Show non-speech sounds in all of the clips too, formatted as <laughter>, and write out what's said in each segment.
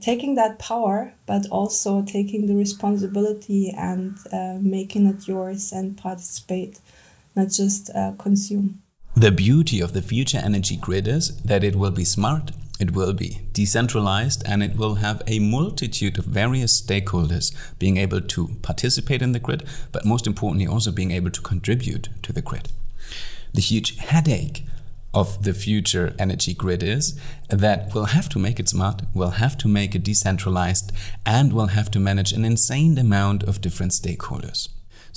taking that power, but also taking the responsibility and uh, making it yours and participate, not just uh, consume. The beauty of the future energy grid is that it will be smart, it will be decentralized, and it will have a multitude of various stakeholders being able to participate in the grid, but most importantly, also being able to contribute to the grid. The huge headache of the future energy grid is that we'll have to make it smart, we'll have to make it decentralized, and we'll have to manage an insane amount of different stakeholders.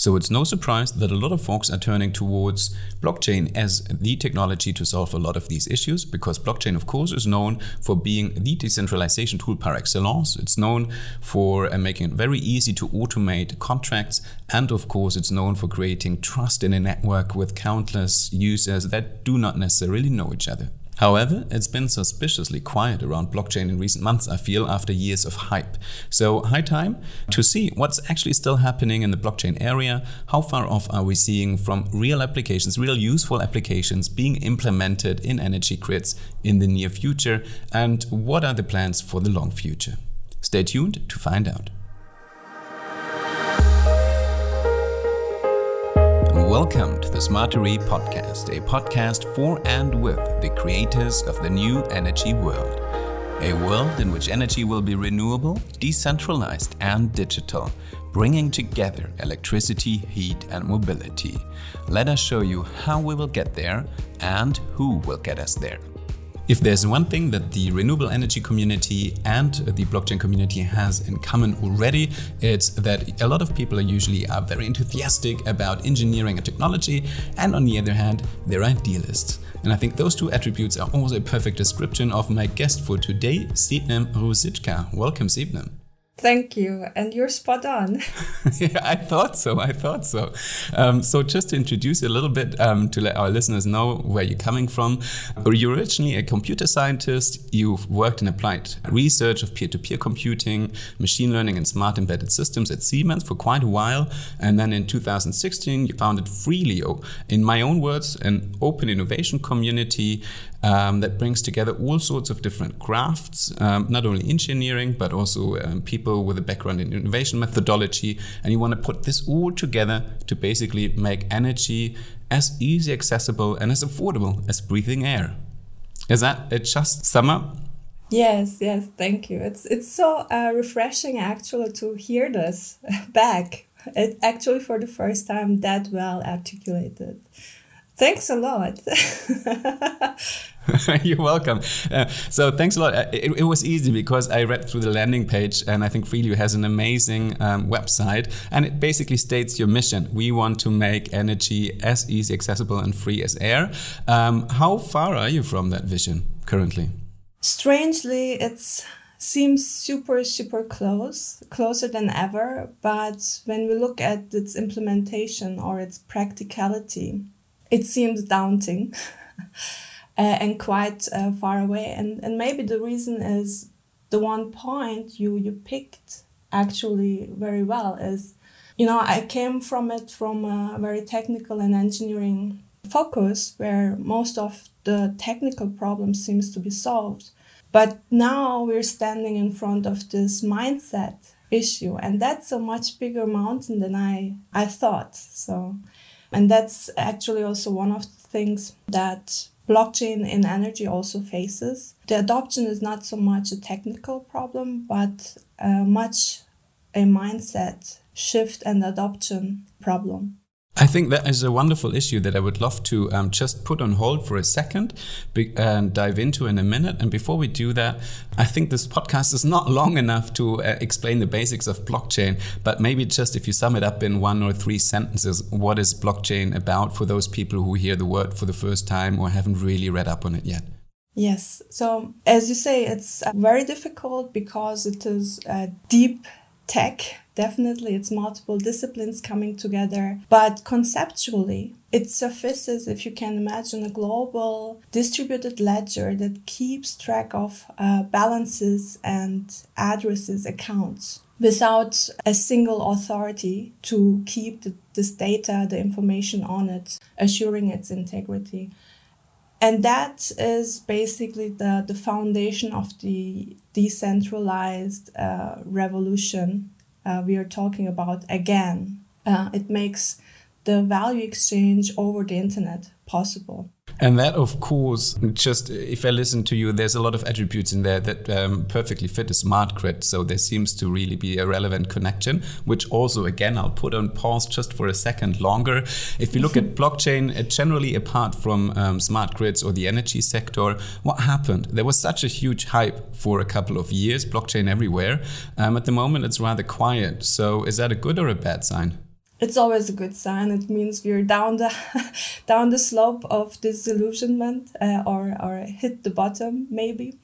So it's no surprise that a lot of folks are turning towards blockchain as the technology to solve a lot of these issues because blockchain, of course, is known for being the decentralization tool par excellence. It's known for uh, making it very easy to automate contracts. And of course, it's known for creating trust in a network with countless users that do not necessarily know each other. However, it's been suspiciously quiet around blockchain in recent months, I feel, after years of hype. So, high time to see what's actually still happening in the blockchain area. How far off are we seeing from real applications, real useful applications being implemented in energy grids in the near future? And what are the plans for the long future? Stay tuned to find out. Welcome to the Smartery Podcast, a podcast for and with the creators of the new energy world. A world in which energy will be renewable, decentralized, and digital, bringing together electricity, heat, and mobility. Let us show you how we will get there and who will get us there. If there's one thing that the renewable energy community and the blockchain community has in common already, it's that a lot of people are usually are very enthusiastic about engineering and technology, and on the other hand, they're idealists. And I think those two attributes are also a perfect description of my guest for today, Sebnem Rusitschka. Welcome, Sebnem. Thank you. And you're spot on. <laughs> <laughs> yeah, I thought so. I thought so. Um, so, just to introduce a little bit um, to let our listeners know where you're coming from. You're originally a computer scientist. You've worked in applied research of peer to peer computing, machine learning, and smart embedded systems at Siemens for quite a while. And then in 2016, you founded Freeelio. In my own words, an open innovation community um, that brings together all sorts of different crafts, um, not only engineering, but also um, people with a background in innovation methodology. And you want to put this all together to basically make energy as easy, accessible, and as affordable as breathing air. Is that it just sum up? Yes, yes, thank you. It's it's so uh, refreshing actually to hear this <laughs> back. It actually for the first time that well articulated. Thanks a lot. <laughs> You're welcome. Uh, so thanks a lot. Uh, it, it, was easy because I read through the landing page, and I think Freeelio has an amazing um, website, and it basically states your mission. We want to make energy as easy, accessible, and free as air. Um, how far are you from that vision currently? Strangely, it seems super super close, closer than ever. But when we look at its implementation or its practicality, it seems daunting. <laughs> uh, and quite uh, far away. And, and maybe the reason is the one point you, you picked actually very well is, you know, I came from it from a very technical and engineering focus where most of the technical problems seems to be solved. But now we're standing in front of this mindset issue and that's a much bigger mountain than I, I thought. So and that's actually also one of the things that blockchain in energy also faces. The adoption is not so much a technical problem, but uh, much a mindset shift and adoption problem. I think that is a wonderful issue that I would love to um, just put on hold for a second and dive into in a minute. And before we do that, I think this podcast is not long enough to uh, explain the basics of blockchain, but maybe just if you sum it up in one or three sentences, what is blockchain about for those people who hear the word for the first time or haven't really read up on it yet? Yes. So, as you say, it's uh, very difficult because it is deep tech Definitely, it's multiple disciplines coming together, but conceptually, it suffices if you can imagine a global distributed ledger that keeps track of uh, balances and addresses accounts without a single authority to keep the, this data, the information on it, assuring its integrity. And that is basically the, the foundation of the decentralized uh, revolution we are talking about again. Uh, it makes the value exchange over the internet possible. And that, of course, just if I listen to you, there's a lot of attributes in there that um, perfectly fit a smart grid. So there seems to really be a relevant connection, which also, again, I'll put on pause just for a second longer. If you look at blockchain, uh, generally apart from um, smart grids or the energy sector, what happened? There was such a huge hype for a couple of years, blockchain everywhere. Um, at the moment, it's rather quiet. So is that a good or a bad sign? It's always a good sign. It means we're down the <laughs> down the slope of disillusionment uh, or or hit the bottom maybe,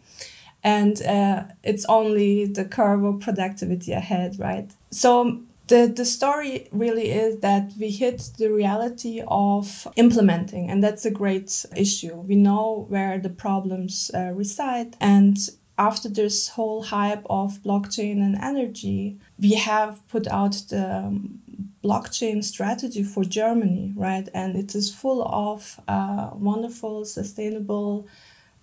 and uh, it's only the curve of productivity ahead, right? So. The, the story really is that we hit the reality of implementing, and that's a great issue. We know where the problems uh, reside, and after this whole hype of blockchain and energy, we have put out the um, blockchain strategy for Germany, right? And it is full of uh, wonderful, sustainable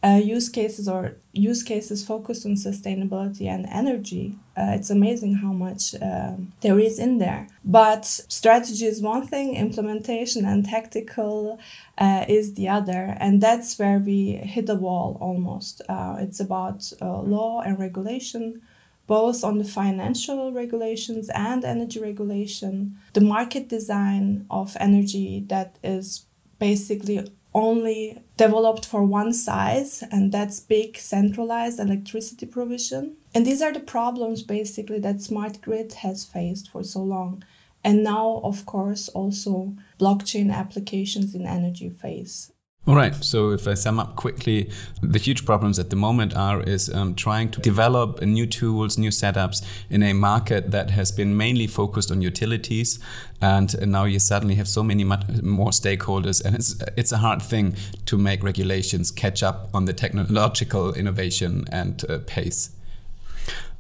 uh, use cases or use cases focused on sustainability and energy. Uh, it's amazing how much um, there is in there. But strategy is one thing, implementation and tactical uh, is the other. And that's where we hit a wall almost. Uh, it's about uh, law and regulation both on the financial regulations and energy regulation, the market design of energy that is basically only developed for one size, and that's big centralized electricity provision. And these are the problems basically that smart grid has faced for so long. And now, of course, also blockchain applications in energy face. All right. So if I sum up quickly, the huge problems at the moment are is um, trying to develop new tools, new setups in a market that has been mainly focused on utilities, and, now you suddenly have so many more stakeholders, and it's it's a hard thing to make regulations catch up on the technological innovation and uh, pace.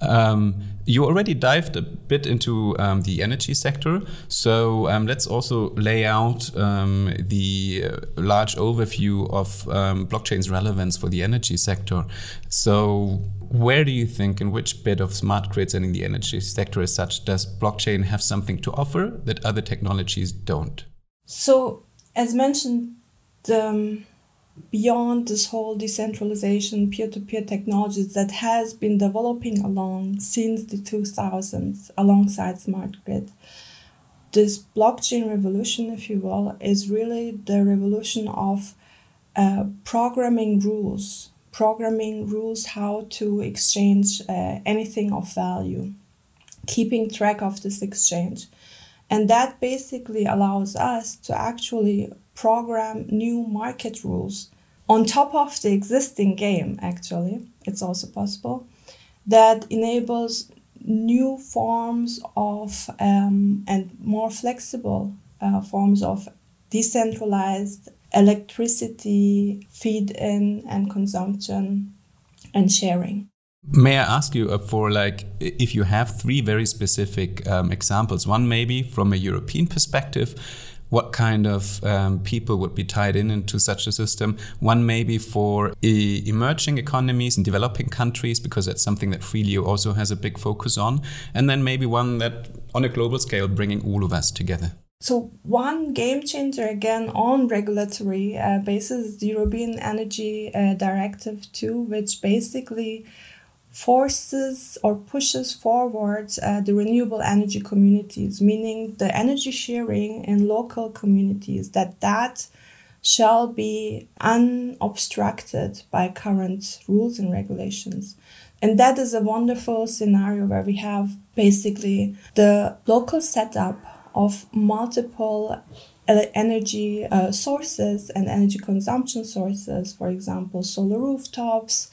Um, you already dived a bit into um, the energy sector, so um, let's also lay out um, the uh, large overview of um, blockchain's relevance for the energy sector. So, where do you think, in which bit of smart grids and in the energy sector as such, does blockchain have something to offer that other technologies don't? So, as mentioned, the um, beyond this whole decentralization, peer to peer technologies that has been developing along since the 2000s alongside smart grid. This blockchain revolution, if you will, is really the revolution of uh, programming rules, programming rules how to exchange uh, anything of value, keeping track of this exchange. And that basically allows us to actually program new market rules on top of the existing game, actually, it's also possible, that enables new forms of um, and more flexible uh, forms of decentralized electricity feed in and consumption and sharing. May I ask you uh, for like if you have three very specific um, examples? One maybe from a European perspective, what kind of um, people would be tied in into such a system. One maybe for e emerging economies and developing countries, because that's something that Freeelio also has a big focus on. And then maybe one that on a global scale, bringing all of us together. So one game changer again on regulatory uh, basis, the European Energy uh, Directive 2, which basically forces or pushes forward uh, the renewable energy communities meaning the energy sharing in local communities that that shall be unobstructed by current rules and regulations. And that is a wonderful scenario where we have basically the local setup of multiple energy uh, sources and energy consumption sources for example solar rooftops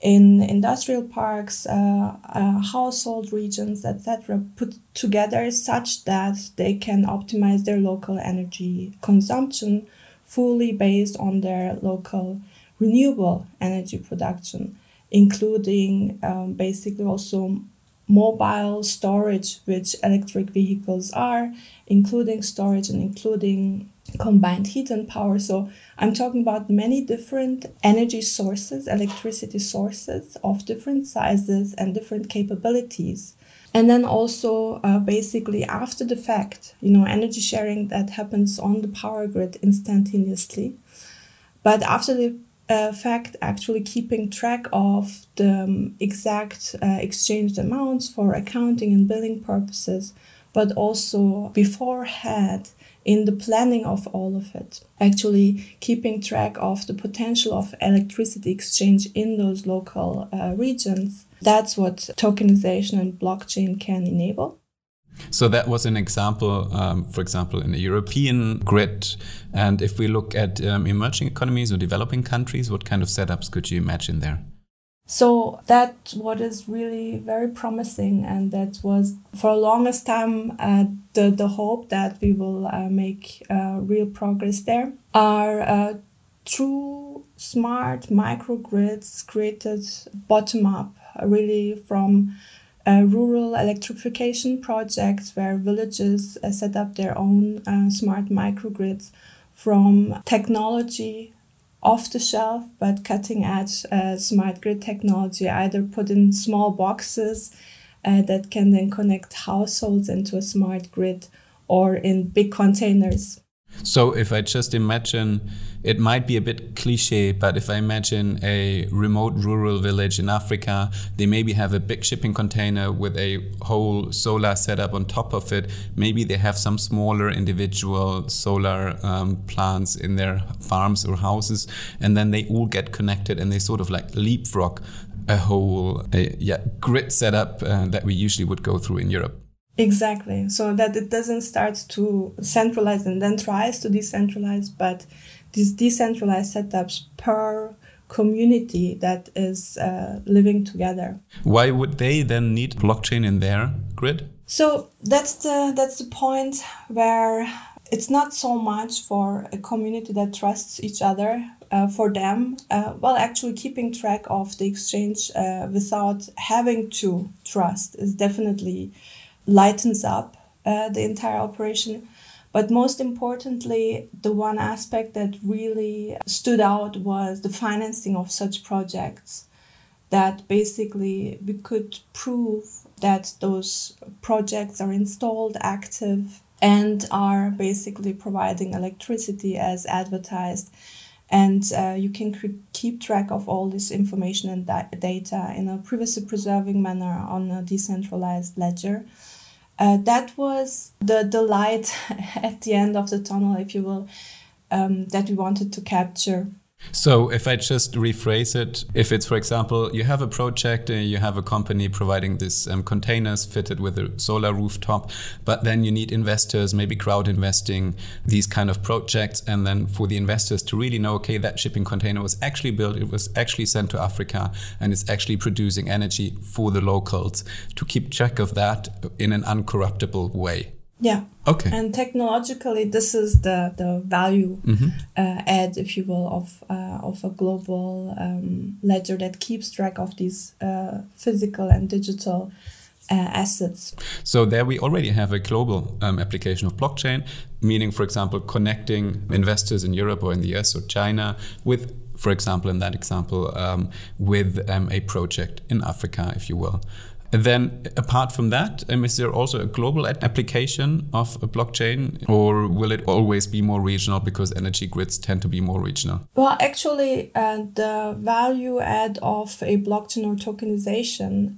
in industrial parks, uh, uh, household regions, etc., put together such that they can optimize their local energy consumption fully based on their local renewable energy production, including um, basically also mobile storage, which electric vehicles are, including storage and including combined heat and power. So I'm talking about many different energy sources, electricity sources of different sizes and different capabilities. And then also, uh, basically, after the fact, you know, energy sharing that happens on the power grid instantaneously. But after the uh, fact, actually keeping track of the um, exact uh, exchanged amounts for accounting and billing purposes, but also beforehand in the planning of all of it. Actually, keeping track of the potential of electricity exchange in those local uh, regions. That's what tokenization and blockchain can enable. So that was an example, um, for example, in a European grid. And if we look at um, emerging economies or developing countries, what kind of setups could you imagine there? So that what is really very promising, and that was for the longest time uh, the the hope that we will uh, make uh, real progress there are uh, true smart microgrids created bottom up, really from uh, rural electrification projects where villages uh, set up their own smart microgrids from technology off the shelf but cutting edge uh, smart grid technology, either put in small boxes uh, that can then connect households into a smart grid or in big containers. So if I just imagine, it might be a bit cliche, but if I imagine a remote rural village in Africa, they maybe have a big shipping container with a whole solar setup on top of it. Maybe they have some smaller individual solar um, plants in their farms or houses, and then they all get connected and they sort of like leapfrog a whole yeah, grid setup uh, that we usually would go through in Europe. Exactly. So that it doesn't start to centralize and then tries to decentralize, but these decentralized setups per community that is uh, living together. Why would they then need blockchain in their grid? So that's the that's the point where it's not so much for a community that trusts each other. Uh, for them, uh, well, actually keeping track of the exchange uh, without having to trust is definitely lightens up uh, the entire operation. But most importantly, the one aspect that really stood out was the financing of such projects. That basically we could prove that those projects are installed, active, and are basically providing electricity as advertised. And uh, you can keep track of all this information and data in a privacy preserving manner on a decentralized ledger uh, that was the, the light <laughs> at the end of the tunnel, if you will, um, that we wanted to capture. So, if I just rephrase it, if it's, for example, you have a project, uh, you have a company providing these um, containers fitted with a solar rooftop, but then you need investors, maybe crowd investing, these kind of projects. And then for the investors to really know, okay, that shipping container was actually built, it was actually sent to Africa, and it's actually producing energy for the locals, to keep track of that in an uncorruptible way. Yeah. Okay. And technologically, this is the the value mm-hmm. uh, add, if you will, of uh, of a global um, ledger that keeps track of these uh, physical and digital uh, assets. So there we already have a global um, application of blockchain, meaning, for example, connecting investors in Europe or in the US or China with, for example, in that example, um, with um, a project in Africa, if you will. Then, apart from that, um, is there also a global application of a blockchain, or will it always be more regional because energy grids tend to be more regional? Well, actually, uh, the value add of a blockchain or tokenization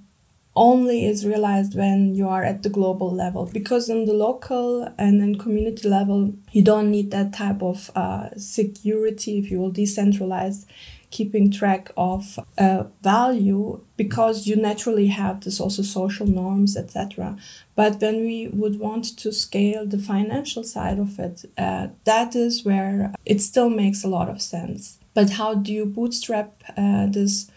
only is realized when you are at the global level because on the local and then community level you don't need that type of uh, security if you will decentralize keeping track of uh, value because you naturally have this also social norms etc but when we would want to scale the financial side of it uh, that is where it still makes a lot of sense but how do you bootstrap uh, this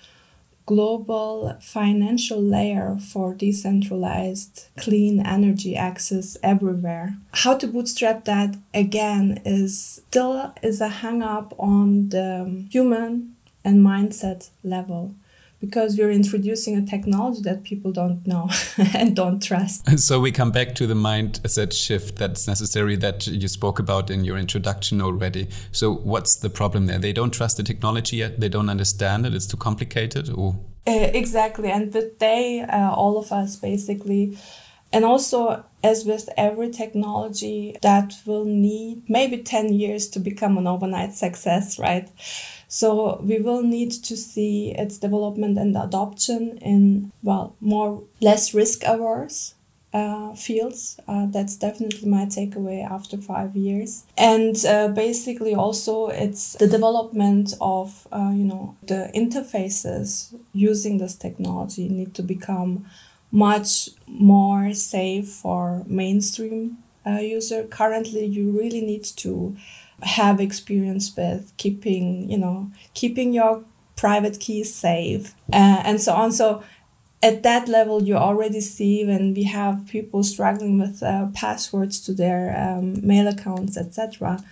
global financial layer for decentralized clean energy access everywhere. How to bootstrap that again is still is a hang up on the human and mindset level because we're introducing a technology that people don't know <laughs> and don't trust. <laughs> So we come back to the mindset shift that's necessary that you spoke about in your introduction already. So what's the problem there? They don't trust the technology yet. They don't understand it. It's too complicated, or uh, exactly. And with they, uh, all of us basically and also, as with every technology, that will need maybe 10 years to become an overnight success, right? So we will need to see its development and adoption in, well, more, less risk averse uh, fields. Uh, that's definitely my takeaway after five years. And uh, basically, also it's the development of uh, you know the interfaces using this technology need to become much more safe for mainstream uh, user. Currently, you really need to have experience with keeping, you know, keeping your private keys safe uh, and so on. So at that level, you already see when we have people struggling with uh, passwords to their um, mail accounts, etc.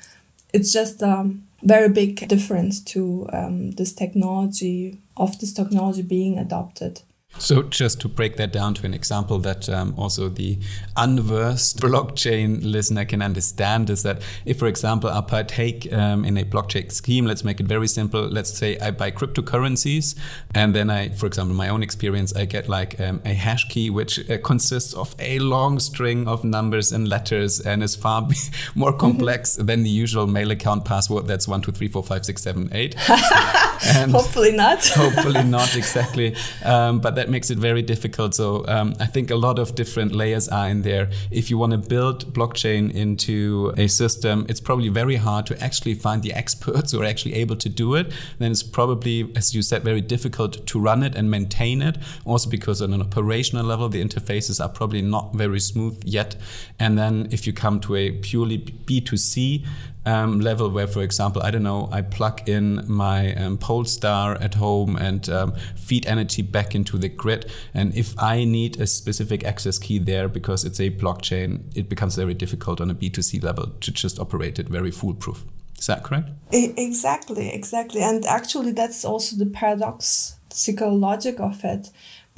It's just a very big difference to um, this technology of this technology being adopted. So, just to break that down to an example that um, also the unversed blockchain listener can understand is that if, for example, I partake um, in a blockchain scheme, let's make it very simple. Let's say I buy cryptocurrencies, and then I, for example, my own experience, I get like um, a hash key which uh, consists of a long string of numbers and letters and is far <laughs> more mm-hmm. complex than the usual mail account password that's one, two, three, four, five, six, seven, eight. <laughs> hopefully not. <laughs> hopefully not, exactly. Um, but that makes it very difficult. So um, I think a lot of different layers are in there. If you want to build blockchain into a system, it's probably very hard to actually find the experts <laughs> who are actually able to do it. Then it's probably, as you said, very difficult to run it and maintain it. Also because on an operational level, the interfaces are probably not very smooth yet. And then if you come to a purely B2C um, level where, for example, I don't know, I plug in my um, Polestar at home and um, feed energy back into the grid. And if I need a specific access key there because it's a blockchain, it becomes very difficult on a B2C level to just operate it very foolproof. Is that correct? Exactly, exactly. And actually, that's also the paradoxical logic of it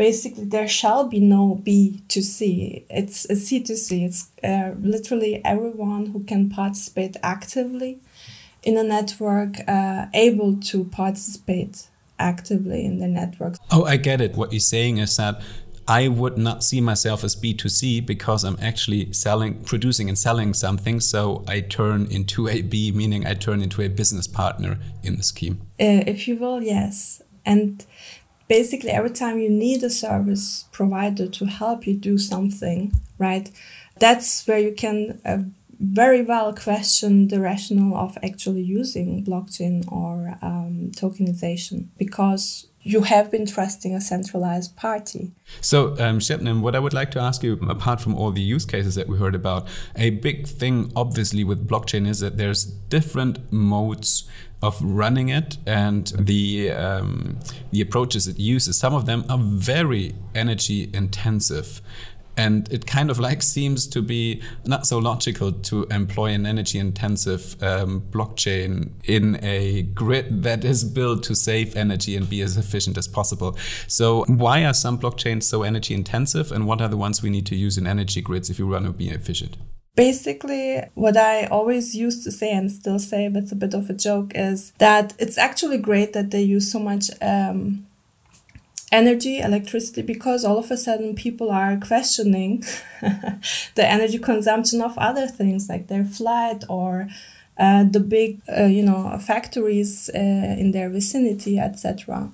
basically there shall be no B to C. It's a C to C. It's uh, literally everyone who can participate actively in a network uh, able to participate actively in the network. Oh, I get it. What you're saying is that I would not see myself as B2C because I'm actually selling, producing and selling something. So I turn into a B, meaning I turn into a business partner in the scheme. Uh, if you will, yes. And basically every time you need a service provider to help you do something, right? That's where you can uh, very well question the rationale of actually using blockchain or um, tokenization because you have been trusting a centralized party. So, um, Sebnem, what I would like to ask you, apart from all the use cases that we heard about, a big thing, obviously, with blockchain is that there's different modes of running it and the um, the approaches it uses. Some of them are very energy intensive. And it kind of like <laughs> seems to be not so logical to employ an energy intensive um, blockchain in a grid that is built to save energy and be as efficient as possible. So, why are some blockchains so energy intensive, and what are the ones we need to use in energy grids if you want to be efficient? Basically, what I always used to say and still say with a bit of a joke is that it's actually great that they use so much um, energy, electricity, because all of a sudden people are questioning <laughs> the energy consumption of other things like their flight or uh, the big, uh, you know, factories uh, in their vicinity, etc.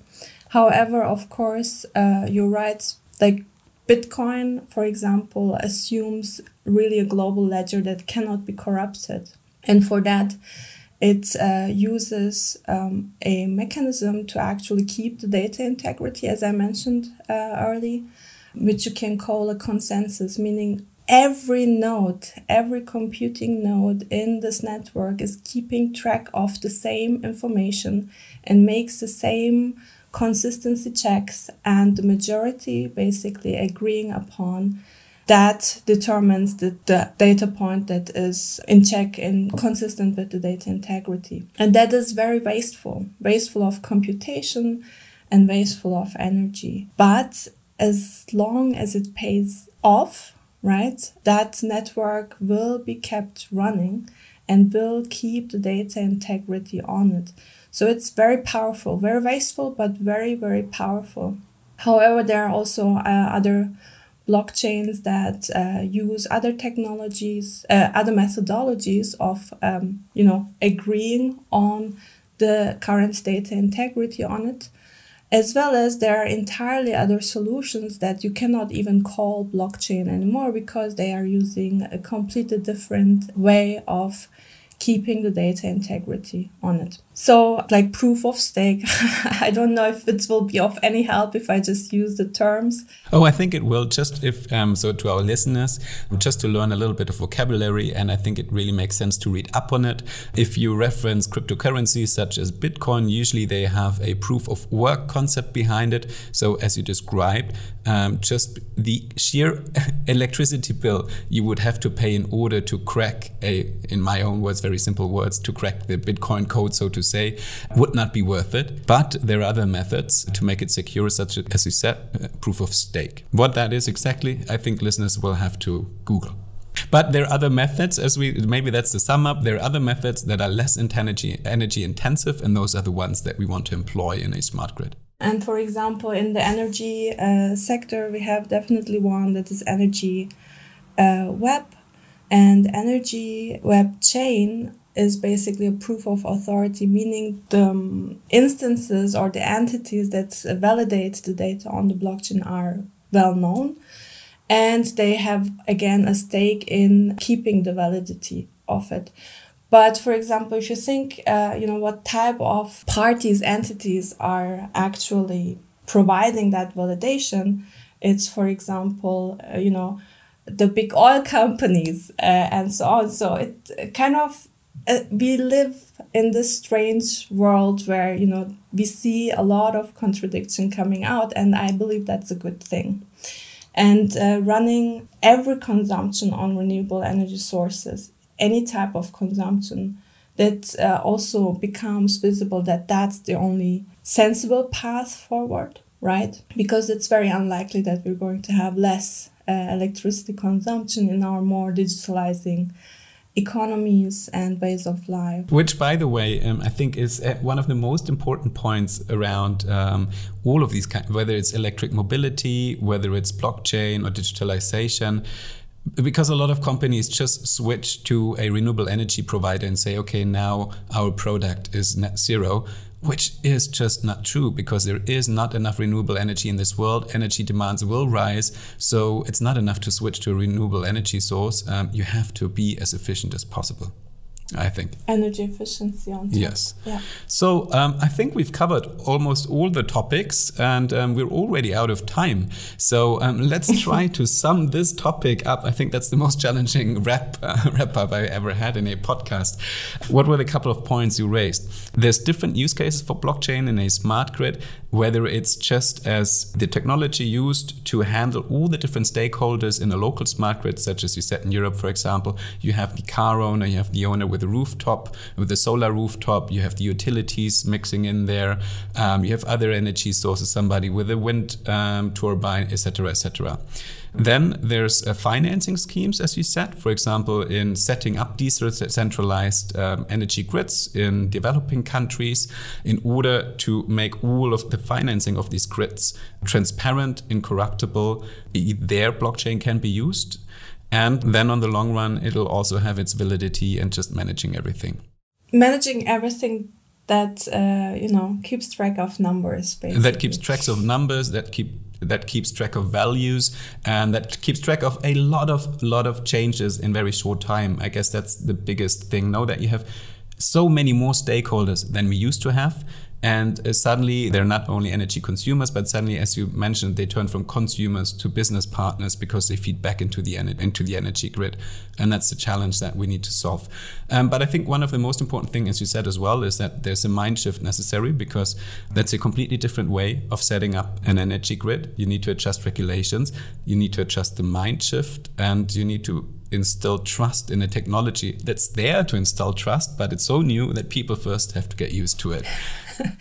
However, of course, uh, you're right. Like Bitcoin, for example, assumes really a global ledger that cannot be corrupted. And for that, it uh, uses um, a mechanism to actually keep the data integrity, as I mentioned uh, early, which you can call a consensus, meaning every node, every computing node in this network is keeping track of the same information and makes the same consistency checks, and the majority basically agreeing upon that determines the, the data point that is in check and consistent with the data integrity. And that is very wasteful, wasteful of computation, and wasteful of energy. But as long as it pays off, right, that network will be kept running and will keep the data integrity on it. So it's very powerful, very wasteful, but very, very powerful. However, there are also uh, other blockchains that uh, use other technologies, uh, other methodologies of, um, you know, agreeing on the current data integrity on it, as well as there are entirely other solutions that you cannot even call blockchain anymore because they are using a completely different way of keeping the data integrity on it. So, like proof of stake, <laughs> I don't know if it will be of any help if I just use the terms. Oh, I think it will. Just if um, so, to our listeners, just to learn a little bit of vocabulary, and I think it really makes sense to read up on it. If you reference cryptocurrencies such as Bitcoin, usually they have a proof of work concept behind it. So, as you described, um, just the sheer <laughs> electricity bill you would have to pay in order to crack a, in my own words, very simple words, to crack the Bitcoin code, so to say, would not be worth it. But there are other methods to make it secure, such as you said, uh, proof of stake. What that is exactly, I think listeners will have to Google. But there are other methods, as we maybe that's the sum up. There are other methods that are less energy energy intensive, and those are the ones that we want to employ in a smart grid. And for example, in the energy uh, sector, we have definitely one that is energy uh, web, and energy web chain is basically a proof of authority, meaning the um, instances or the entities that validate the data on the blockchain are well known. And they have, again, a stake in keeping the validity of it. But for example, if you think, uh, you know, what type of parties, entities are actually providing that validation, it's, for example, uh, you know, the big oil <laughs> companies uh, and so on. So it kind of uh, we live in this strange world where you know we see a lot of contradiction coming out and i believe that's a good thing. And uh, running every consumption on renewable energy sources any type of consumption that uh, also becomes visible that that's the only sensible path forward right? Because it's very unlikely that we're going to have less uh, electricity consumption in our more digitalizing economies and ways of life. Which, by the way, um, I think is uh, one of the most important points around um, all of these, kind, whether it's electric mobility, whether it's blockchain or digitalization. Because a lot of companies just switch to a renewable energy provider and say, okay, now our product is net zero which is just not true because there is not enough renewable energy in this world. Energy demands will rise, so it's not enough to switch to a renewable energy source. Um, you have to be as efficient as possible. I think. Energy efficiency on top. Yes. Yeah. So um, I think we've covered almost all the topics and um, we're already out of time. So um, let's <laughs> try to sum this topic up. I think that's the most challenging <laughs> wrap, uh, wrap up I ever had in a podcast. What were the couple of points you raised? There's different use cases for blockchain in a smart grid, whether it's just as the technology used to handle all the different stakeholders in a local smart grid, such as you said in Europe, for example, you have the car owner, you have the owner with the rooftop, with the solar rooftop, you have the utilities mixing in there, um, you have other energy sources, somebody with a wind um, turbine, etc., etc. Then there's uh, financing schemes, as you said, for example, in setting up decentralized um, energy grids in developing countries in order to make all of the financing of these grids transparent, incorruptible. Their blockchain can be used. And then on the long run, it'll also have its validity and just managing everything. Managing everything that uh, you know keeps track of numbers basically. that keeps tracks of numbers that keep that keeps track of values and that keeps track of a lot of lot of changes in very short time i guess that's the biggest thing now that you have so many more stakeholders than we used to have and uh, suddenly they're not only energy consumers, but suddenly, as you mentioned, they turn from consumers to business partners because they feed back into the into the energy grid, and that's the challenge that we need to solve. Um, but I think one of the most important things, as you said as well, is that there's a mind shift necessary because that's a completely different way of setting up an energy grid. You need to adjust regulations, you need to adjust the mind shift, and you need to instill trust in a technology that's there to install trust, but it's so new that people first have to get used to it. <laughs>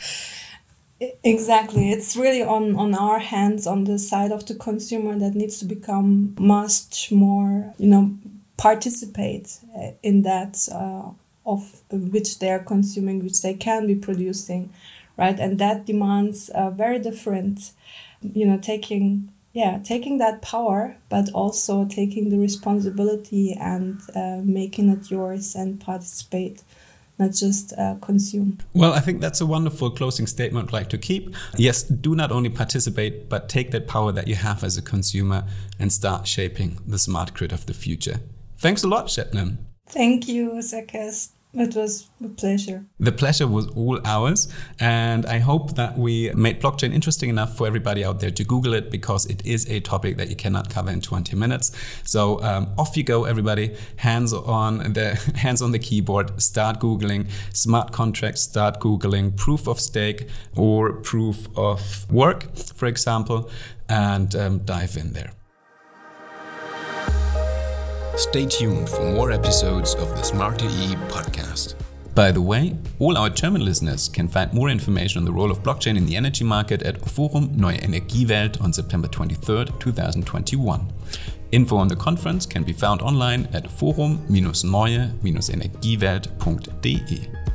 Exactly. It's really on, on our hands, on the side of the consumer that needs to become much more, you know, participate uh, in that uh, of which they are consuming, which they can be producing, right? And that demands a very different, you know, taking yeah taking that power but also taking the responsibility and uh, making it yours and participate not just uh, consume. Well, I think that's a wonderful closing statement I'd like to keep. Yes, do not only participate, but take that power that you have as a consumer and start shaping the smart grid of the future. Thanks a lot, Şebnem. Thank you, Sekes. It was a pleasure. The pleasure was all ours. And I hope that we made blockchain interesting enough for everybody out there to Google it because it is a topic that you cannot cover in 20 minutes. So um, off you go, everybody. Hands on the <laughs> hands on the keyboard. Start Googling smart contracts, start Googling proof of stake or proof of work, for example, and um, dive in there. Stay tuned for more episodes of the Smarter E podcast. By the way, all our German listeners can find more information on the role of blockchain in the energy market at Forum Neue Energiewelt on September 23, 2021. Info on the conference can be found online at forum-neue-energiewelt.de.